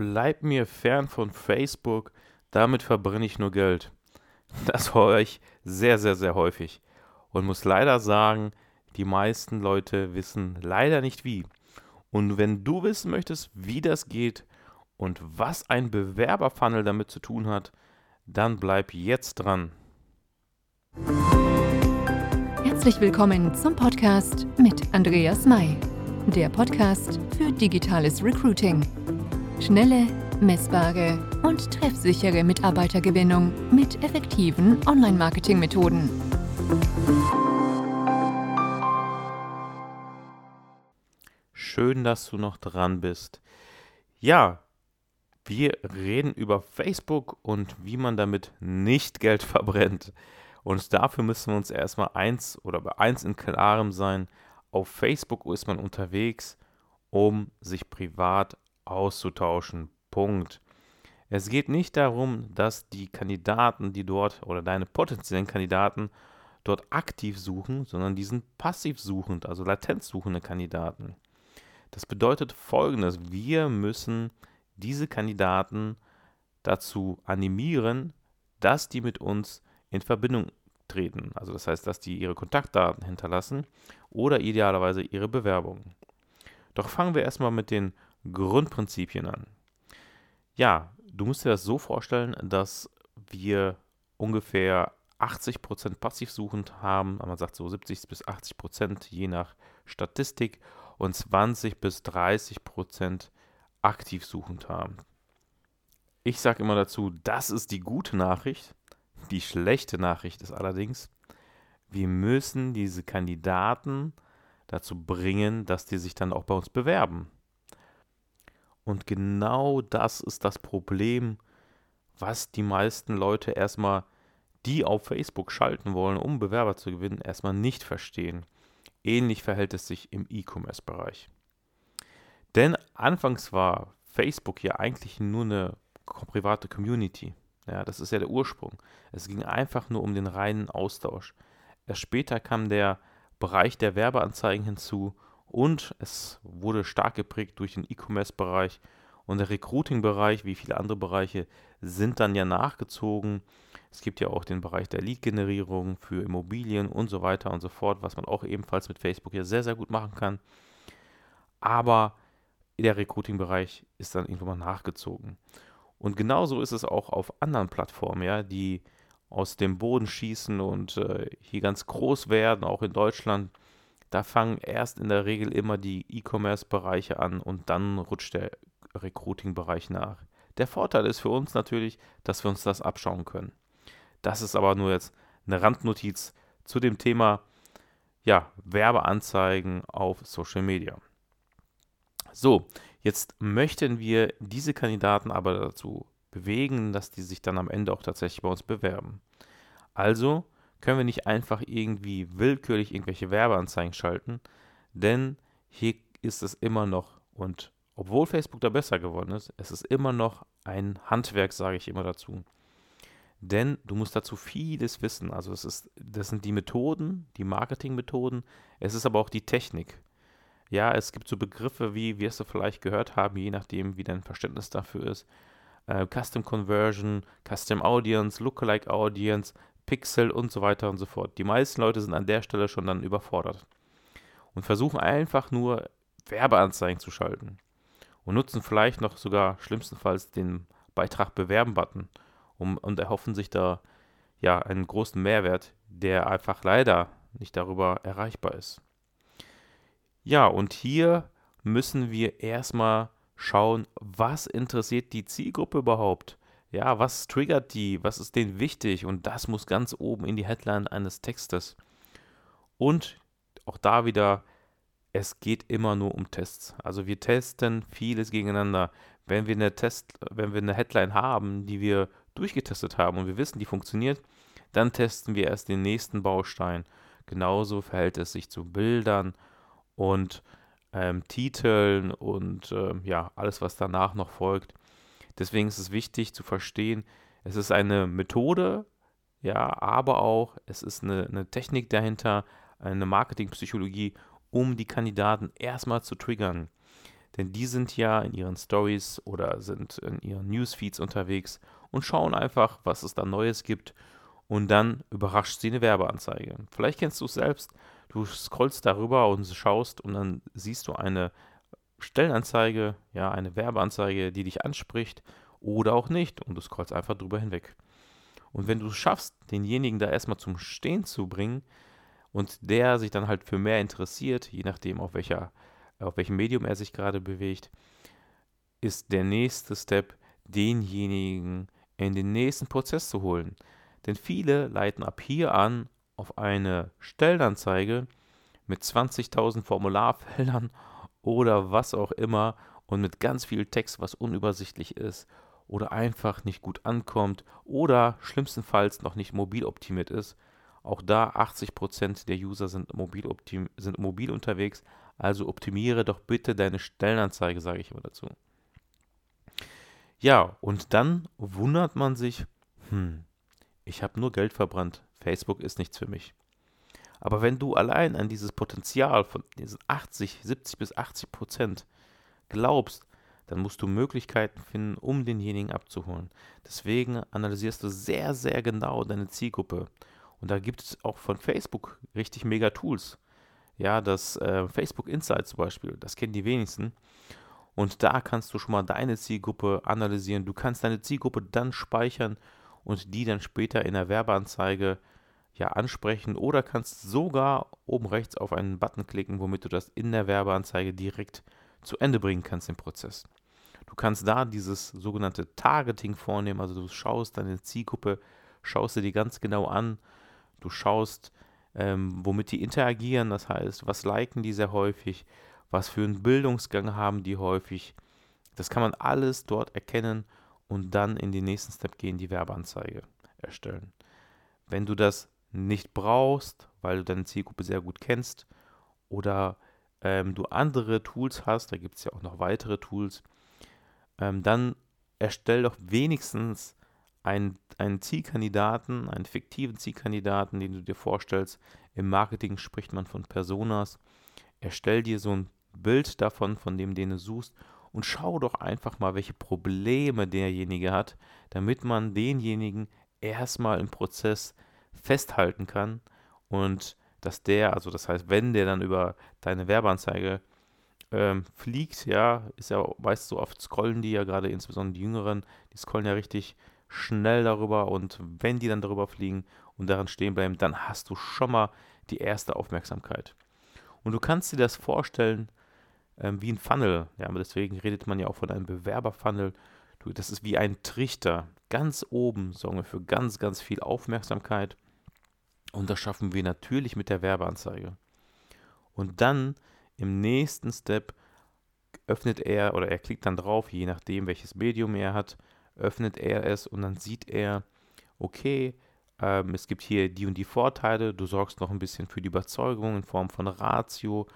bleib mir fern von Facebook, damit verbrenne ich nur Geld. Das höre ich sehr, sehr, sehr häufig. Und muss leider sagen, die meisten Leute wissen leider nicht wie. Und wenn du wissen möchtest, wie das geht und was ein Bewerberfunnel damit zu tun hat, dann bleib jetzt dran. Herzlich willkommen zum Podcast mit Andreas May, der Podcast für digitales Recruiting. Schnelle, messbare und treffsichere Mitarbeitergewinnung mit effektiven Online-Marketing-Methoden. Schön, dass du noch dran bist. Ja, wir reden über Facebook und wie man damit nicht Geld verbrennt. Und dafür müssen wir uns erstmal eins oder bei eins in klarem sein. Auf Facebook ist man unterwegs, um sich privat auszutauschen. Punkt. Es geht nicht darum, dass die Kandidaten, die dort oder deine potenziellen Kandidaten dort aktiv suchen, sondern die sind passiv suchend, also latent suchende Kandidaten. Das bedeutet folgendes: Wir müssen diese Kandidaten dazu animieren, dass die mit uns in Verbindung treten. Also das heißt, dass die ihre Kontaktdaten hinterlassen oder idealerweise ihre Bewerbung. Doch fangen wir erstmal mit den Grundprinzipien an. Ja, du musst dir das so vorstellen, dass wir ungefähr 80% passiv suchend haben, man sagt so 70 bis 80% je nach Statistik und 20 bis 30% aktiv suchend haben. Ich sage immer dazu, das ist die gute Nachricht. Die schlechte Nachricht ist allerdings, wir müssen diese Kandidaten dazu bringen, dass die sich dann auch bei uns bewerben. Und genau das ist das Problem, was die meisten Leute erstmal, die auf Facebook schalten wollen, um Bewerber zu gewinnen, erstmal nicht verstehen. Ähnlich verhält es sich im E-Commerce-Bereich. Denn anfangs war Facebook ja eigentlich nur eine private Community. Ja, das ist ja der Ursprung. Es ging einfach nur um den reinen Austausch. Erst später kam der Bereich der Werbeanzeigen hinzu und es wurde stark geprägt durch den E-Commerce-Bereich und der Recruiting-Bereich, wie viele andere Bereiche, sind dann ja nachgezogen. Es gibt ja auch den Bereich der Lead-Generierung für Immobilien und so weiter und so fort, was man auch ebenfalls mit Facebook ja sehr, sehr gut machen kann. Aber der Recruiting-Bereich ist dann irgendwann mal nachgezogen. Und genauso ist es auch auf anderen Plattformen, ja, die aus dem Boden schießen und äh, hier ganz groß werden, auch in Deutschland. Da fangen erst in der Regel immer die E-Commerce-Bereiche an und dann rutscht der Recruiting-Bereich nach. Der Vorteil ist für uns natürlich, dass wir uns das abschauen können. Das ist aber nur jetzt eine Randnotiz zu dem Thema ja, Werbeanzeigen auf Social Media. So, jetzt möchten wir diese Kandidaten aber dazu bewegen, dass die sich dann am Ende auch tatsächlich bei uns bewerben. Also können wir nicht einfach irgendwie willkürlich irgendwelche Werbeanzeigen schalten, denn hier ist es immer noch, und obwohl Facebook da besser geworden ist, es ist immer noch ein Handwerk, sage ich immer dazu. Denn du musst dazu vieles wissen. Also es ist, das sind die Methoden, die Marketingmethoden, es ist aber auch die Technik. Ja, es gibt so Begriffe wie, es du vielleicht gehört haben, je nachdem, wie dein Verständnis dafür ist. Äh, Custom Conversion, Custom Audience, Lookalike Audience, Pixel und so weiter und so fort. Die meisten Leute sind an der Stelle schon dann überfordert und versuchen einfach nur Werbeanzeigen zu schalten und nutzen vielleicht noch sogar schlimmstenfalls den Beitrag bewerben-Button um, und erhoffen sich da ja einen großen Mehrwert, der einfach leider nicht darüber erreichbar ist. Ja, und hier müssen wir erstmal schauen, was interessiert die Zielgruppe überhaupt? Ja, was triggert die? Was ist denen wichtig? Und das muss ganz oben in die Headline eines Textes. Und auch da wieder, es geht immer nur um Tests. Also wir testen vieles gegeneinander. Wenn wir eine Test, wenn wir eine Headline haben, die wir durchgetestet haben und wir wissen, die funktioniert, dann testen wir erst den nächsten Baustein. Genauso verhält es sich zu Bildern und ähm, Titeln und äh, ja, alles, was danach noch folgt. Deswegen ist es wichtig zu verstehen, es ist eine Methode, ja, aber auch es ist eine, eine Technik dahinter, eine Marketingpsychologie, um die Kandidaten erstmal zu triggern. Denn die sind ja in ihren Stories oder sind in ihren Newsfeeds unterwegs und schauen einfach, was es da Neues gibt. Und dann überrascht sie eine Werbeanzeige. Vielleicht kennst du es selbst. Du scrollst darüber und schaust und dann siehst du eine Stellenanzeige, ja, eine Werbeanzeige, die dich anspricht oder auch nicht und du scrollst einfach drüber hinweg. Und wenn du es schaffst, denjenigen da erstmal zum Stehen zu bringen und der sich dann halt für mehr interessiert, je nachdem auf welcher auf welchem Medium er sich gerade bewegt, ist der nächste Step, denjenigen in den nächsten Prozess zu holen. Denn viele leiten ab hier an auf eine Stellenanzeige mit 20.000 Formularfeldern oder was auch immer und mit ganz viel Text, was unübersichtlich ist oder einfach nicht gut ankommt oder schlimmstenfalls noch nicht mobil optimiert ist. Auch da 80% der User sind mobil, sind mobil unterwegs, also optimiere doch bitte deine Stellenanzeige, sage ich immer dazu. Ja, und dann wundert man sich, hm, ich habe nur Geld verbrannt, Facebook ist nichts für mich. Aber wenn du allein an dieses Potenzial von diesen 80, 70 bis 80 Prozent glaubst, dann musst du Möglichkeiten finden, um denjenigen abzuholen. Deswegen analysierst du sehr, sehr genau deine Zielgruppe. Und da gibt es auch von Facebook richtig mega Tools. Ja, das äh, Facebook Insight zum Beispiel, das kennen die wenigsten. Und da kannst du schon mal deine Zielgruppe analysieren. Du kannst deine Zielgruppe dann speichern und die dann später in der Werbeanzeige ja ansprechen oder kannst sogar oben rechts auf einen Button klicken, womit du das in der Werbeanzeige direkt zu Ende bringen kannst, den Prozess. Du kannst da dieses sogenannte Targeting vornehmen, also du schaust deine Zielgruppe, schaust dir die ganz genau an, du schaust, ähm, womit die interagieren, das heißt, was liken die sehr häufig, was für einen Bildungsgang haben die häufig. Das kann man alles dort erkennen und dann in den nächsten Step gehen, die Werbeanzeige erstellen. Wenn du das nicht brauchst, weil du deine Zielgruppe sehr gut kennst oder ähm, du andere Tools hast, da gibt es ja auch noch weitere Tools, ähm, dann erstell doch wenigstens einen, einen Zielkandidaten, einen fiktiven Zielkandidaten, den du dir vorstellst. Im Marketing spricht man von Personas. Erstell dir so ein Bild davon, von dem den du suchst und schau doch einfach mal, welche Probleme derjenige hat, damit man denjenigen erstmal im Prozess festhalten kann und dass der, also das heißt, wenn der dann über deine Werbeanzeige ähm, fliegt, ja, ist ja meist so oft scrollen die ja gerade insbesondere die Jüngeren, die scrollen ja richtig schnell darüber und wenn die dann darüber fliegen und daran stehen bleiben, dann hast du schon mal die erste Aufmerksamkeit. Und du kannst dir das vorstellen ähm, wie ein Funnel. Ja, aber deswegen redet man ja auch von einem Bewerberfunnel. Das ist wie ein Trichter. Ganz oben sorgen wir für ganz, ganz viel Aufmerksamkeit. Und das schaffen wir natürlich mit der Werbeanzeige. Und dann im nächsten Step öffnet er oder er klickt dann drauf, je nachdem welches Medium er hat, öffnet er es und dann sieht er, okay, ähm, es gibt hier die und die Vorteile, du sorgst noch ein bisschen für die Überzeugung in Form von Ratio.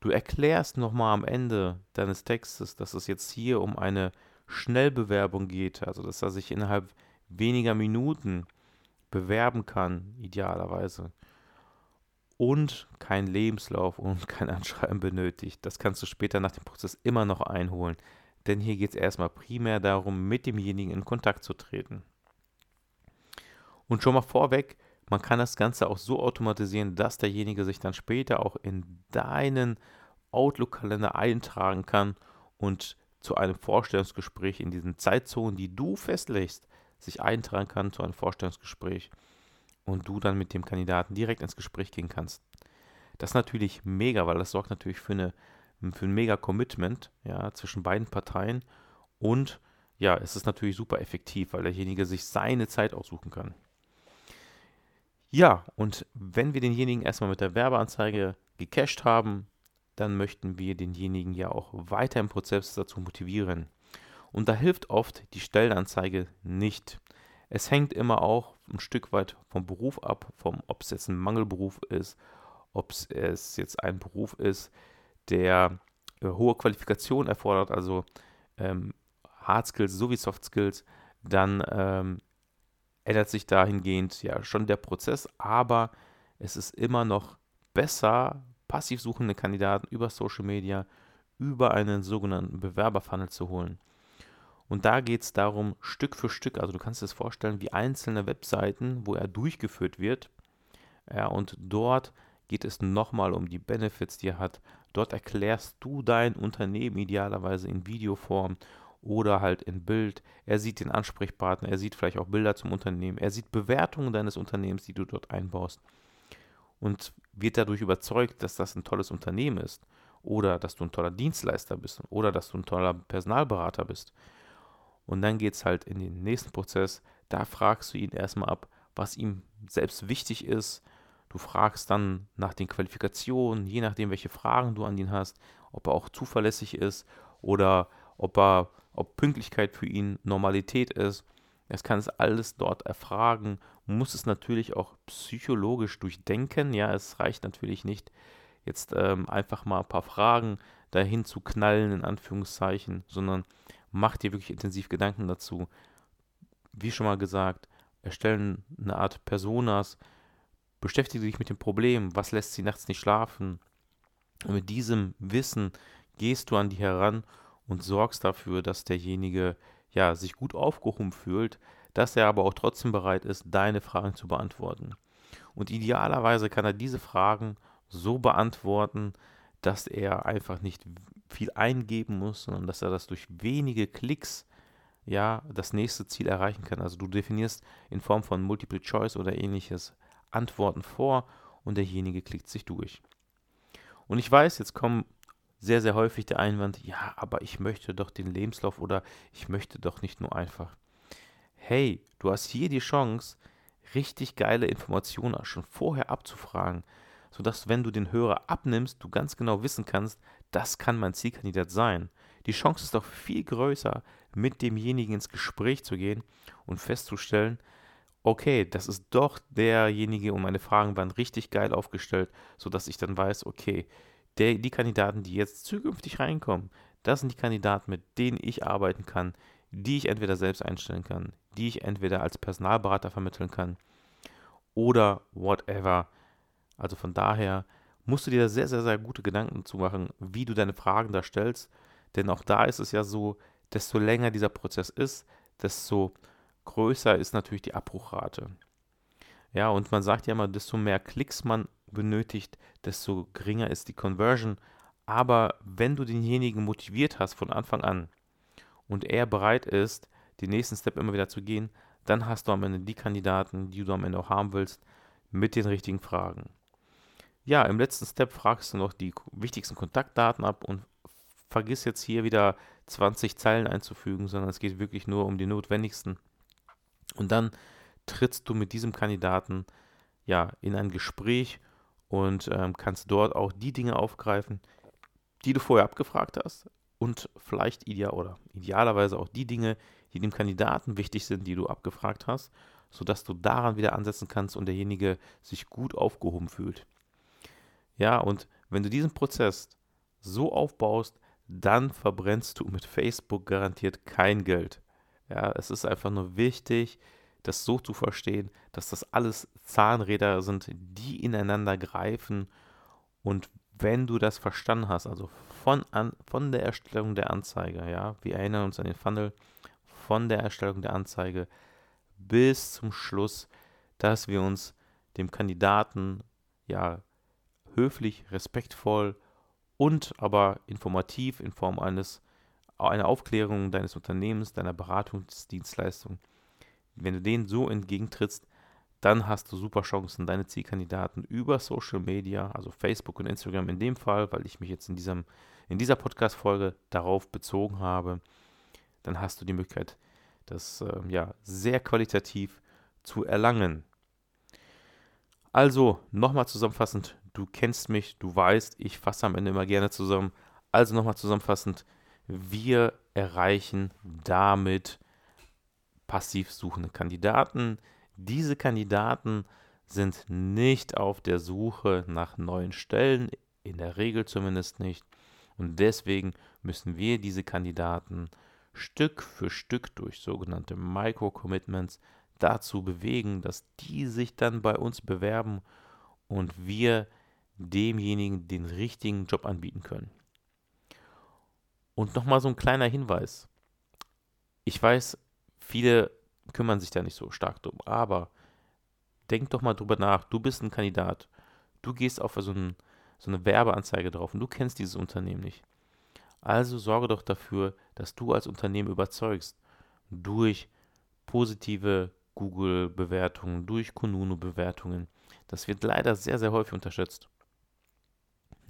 Du erklärst nochmal am Ende deines Textes, dass es jetzt hier um eine Schnellbewerbung geht, also dass er sich innerhalb weniger Minuten bewerben kann, idealerweise. Und kein Lebenslauf und kein Anschreiben benötigt. Das kannst du später nach dem Prozess immer noch einholen denn hier geht es erstmal primär darum, mit demjenigen in Kontakt zu treten. Und schon mal vorweg, man kann das Ganze auch so automatisieren, dass derjenige sich dann später auch in deinen Outlook-Kalender eintragen kann und zu einem Vorstellungsgespräch in diesen Zeitzonen, die du festlegst, sich eintragen kann zu einem Vorstellungsgespräch und du dann mit dem Kandidaten direkt ins Gespräch gehen kannst. Das ist natürlich mega, weil das sorgt natürlich für eine für ein mega Commitment ja, zwischen beiden Parteien. Und ja, es ist natürlich super effektiv, weil derjenige sich seine Zeit aussuchen kann. Ja, und wenn wir denjenigen erstmal mit der Werbeanzeige gecached haben, dann möchten wir denjenigen ja auch weiter im Prozess dazu motivieren. Und da hilft oft die Stellenanzeige nicht. Es hängt immer auch ein Stück weit vom Beruf ab, vom, ob es jetzt ein Mangelberuf ist, ob es jetzt ein Beruf ist, der äh, hohe Qualifikation erfordert, also ähm, Hard Skills sowie Soft Skills, dann ähm, ändert sich dahingehend ja schon der Prozess, aber es ist immer noch besser, passiv suchende Kandidaten über Social Media, über einen sogenannten Bewerberfunnel zu holen. Und da geht es darum, Stück für Stück, also du kannst dir das vorstellen, wie einzelne Webseiten, wo er durchgeführt wird. Ja, und dort geht es nochmal um die Benefits, die er hat. Dort erklärst du dein Unternehmen idealerweise in Videoform oder halt in Bild. Er sieht den Ansprechpartner, er sieht vielleicht auch Bilder zum Unternehmen, er sieht Bewertungen deines Unternehmens, die du dort einbaust und wird dadurch überzeugt, dass das ein tolles Unternehmen ist oder dass du ein toller Dienstleister bist oder dass du ein toller Personalberater bist. Und dann geht es halt in den nächsten Prozess. Da fragst du ihn erstmal ab, was ihm selbst wichtig ist. Du fragst dann nach den Qualifikationen, je nachdem, welche Fragen du an ihn hast, ob er auch zuverlässig ist oder ob er, ob Pünktlichkeit für ihn Normalität ist. Das kann es alles dort erfragen, muss es natürlich auch psychologisch durchdenken. Ja, es reicht natürlich nicht, jetzt ähm, einfach mal ein paar Fragen dahin zu knallen, in Anführungszeichen, sondern mach dir wirklich intensiv Gedanken dazu. Wie schon mal gesagt, erstellen eine Art Personas, beschäftige dich mit dem Problem, was lässt sie nachts nicht schlafen. Und mit diesem Wissen gehst du an die heran und sorgst dafür, dass derjenige ja, sich gut aufgehoben fühlt, dass er aber auch trotzdem bereit ist, deine Fragen zu beantworten. Und idealerweise kann er diese Fragen so beantworten, dass er einfach nicht viel eingeben muss, sondern dass er das durch wenige Klicks ja das nächste Ziel erreichen kann. Also du definierst in Form von Multiple Choice oder ähnliches Antworten vor und derjenige klickt sich durch. Und ich weiß, jetzt kommen sehr, sehr häufig der Einwand, ja, aber ich möchte doch den Lebenslauf oder ich möchte doch nicht nur einfach. Hey, du hast hier die Chance, richtig geile Informationen schon vorher abzufragen, sodass, wenn du den Hörer abnimmst, du ganz genau wissen kannst, das kann mein Zielkandidat sein. Die Chance ist doch viel größer, mit demjenigen ins Gespräch zu gehen und festzustellen, okay, das ist doch derjenige und meine Fragen waren richtig geil aufgestellt, sodass ich dann weiß, okay, der, die Kandidaten, die jetzt zukünftig reinkommen, das sind die Kandidaten, mit denen ich arbeiten kann, die ich entweder selbst einstellen kann, die ich entweder als Personalberater vermitteln kann oder whatever. Also von daher musst du dir sehr, sehr, sehr gute Gedanken zu machen, wie du deine Fragen da stellst. Denn auch da ist es ja so, desto länger dieser Prozess ist, desto größer ist natürlich die Abbruchrate. Ja, und man sagt ja immer, desto mehr Klicks man benötigt, desto geringer ist die Conversion. Aber wenn du denjenigen motiviert hast von Anfang an und er bereit ist, den nächsten Step immer wieder zu gehen, dann hast du am Ende die Kandidaten, die du am Ende auch haben willst, mit den richtigen Fragen. Ja, im letzten Step fragst du noch die wichtigsten Kontaktdaten ab und vergiss jetzt hier wieder 20 Zeilen einzufügen, sondern es geht wirklich nur um die notwendigsten. Und dann trittst du mit diesem Kandidaten ja in ein Gespräch und ähm, kannst dort auch die Dinge aufgreifen, die du vorher abgefragt hast und vielleicht ideal oder idealerweise auch die Dinge, die dem Kandidaten wichtig sind, die du abgefragt hast, sodass du daran wieder ansetzen kannst und derjenige sich gut aufgehoben fühlt. Ja, und wenn du diesen Prozess so aufbaust, dann verbrennst du mit Facebook garantiert kein Geld. Ja, es ist einfach nur wichtig, das so zu verstehen, dass das alles Zahnräder sind, die ineinander greifen. Und wenn du das verstanden hast, also von, an, von der Erstellung der Anzeige, ja, wir erinnern uns an den Funnel, von der Erstellung der Anzeige bis zum Schluss, dass wir uns dem Kandidaten ja höflich, respektvoll und aber informativ in Form eines einer Aufklärung deines Unternehmens, deiner Beratungsdienstleistung wenn du denen so entgegentrittst, dann hast du super Chancen, deine Zielkandidaten über Social Media, also Facebook und Instagram in dem Fall, weil ich mich jetzt in, diesem, in dieser Podcast-Folge darauf bezogen habe, dann hast du die Möglichkeit, das äh, ja, sehr qualitativ zu erlangen. Also, nochmal zusammenfassend, du kennst mich, du weißt, ich fasse am Ende immer gerne zusammen. Also nochmal zusammenfassend, wir erreichen damit passiv suchende Kandidaten. Diese Kandidaten sind nicht auf der Suche nach neuen Stellen, in der Regel zumindest nicht. Und deswegen müssen wir diese Kandidaten Stück für Stück durch sogenannte Micro-Commitments dazu bewegen, dass die sich dann bei uns bewerben und wir demjenigen den richtigen Job anbieten können. Und nochmal so ein kleiner Hinweis. Ich weiß, viele kümmern sich da nicht so stark drum, aber denk doch mal drüber nach. Du bist ein Kandidat. Du gehst auf so, ein, so eine Werbeanzeige drauf und du kennst dieses Unternehmen nicht. Also sorge doch dafür, dass du als Unternehmen überzeugst durch positive Google-Bewertungen, durch Kununu-Bewertungen. Das wird leider sehr, sehr häufig unterschätzt.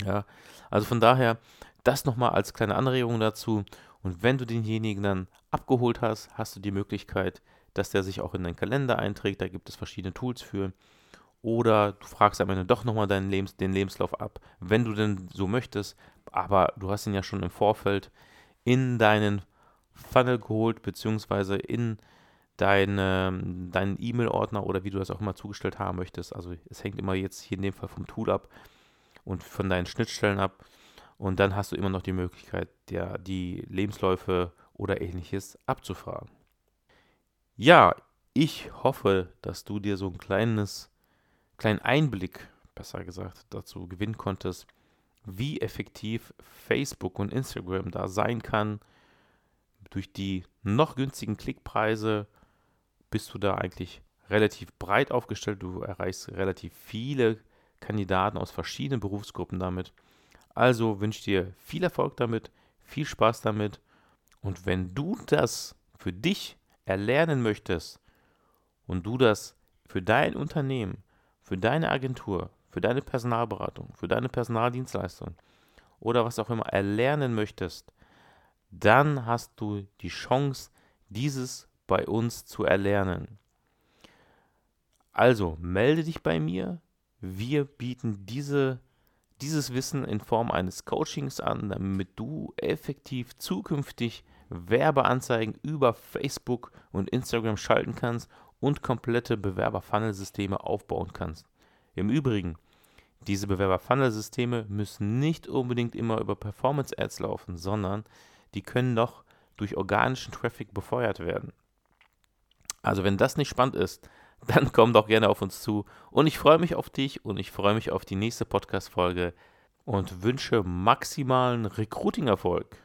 Ja, also von daher, das nochmal als kleine Anregung dazu. Und wenn du denjenigen dann abgeholt hast, hast du die Möglichkeit, dass der sich auch in deinen Kalender einträgt. Da gibt es verschiedene Tools für. Oder du fragst am Ende doch nochmal deinen Lebens den Lebenslauf ab, wenn du denn so möchtest. Aber du hast ihn ja schon im Vorfeld in deinen Funnel geholt, beziehungsweise in deine, deinen E-Mail-Ordner oder wie du das auch immer zugestellt haben möchtest. Also es hängt immer jetzt hier in dem Fall vom Tool ab und von deinen Schnittstellen ab. Und dann hast du immer noch die Möglichkeit, der, die Lebensläufe oder ähnliches abzufragen. Ja, ich hoffe, dass du dir so ein kleines, kleinen Einblick, besser gesagt, dazu gewinnen konntest, wie effektiv Facebook und Instagram da sein kann. Durch die noch günstigen Klickpreise bist du da eigentlich relativ breit aufgestellt. Du erreichst relativ viele Kandidaten aus verschiedenen Berufsgruppen damit. Also wünsche dir viel Erfolg damit, viel Spaß damit. Und wenn du das für dich erlernen möchtest und du das für dein Unternehmen, für deine Agentur, für deine Personalberatung, für deine Personaldienstleistung oder was auch immer erlernen möchtest, dann hast du die Chance, dieses bei uns zu erlernen. Also melde dich bei mir. Wir bieten diese, dieses Wissen in Form eines Coachings an, damit du effektiv zukünftig Werbeanzeigen über Facebook und Instagram schalten kannst und komplette Bewerber-Funnel-Systeme aufbauen kannst. Im Übrigen, diese Bewerber-Funnel-Systeme müssen nicht unbedingt immer über Performance-Ads laufen, sondern die können doch durch organischen Traffic befeuert werden. Also wenn das nicht spannend ist, dann komm doch gerne auf uns zu. Und ich freue mich auf dich und ich freue mich auf die nächste Podcast-Folge und wünsche maximalen Recruiting-Erfolg.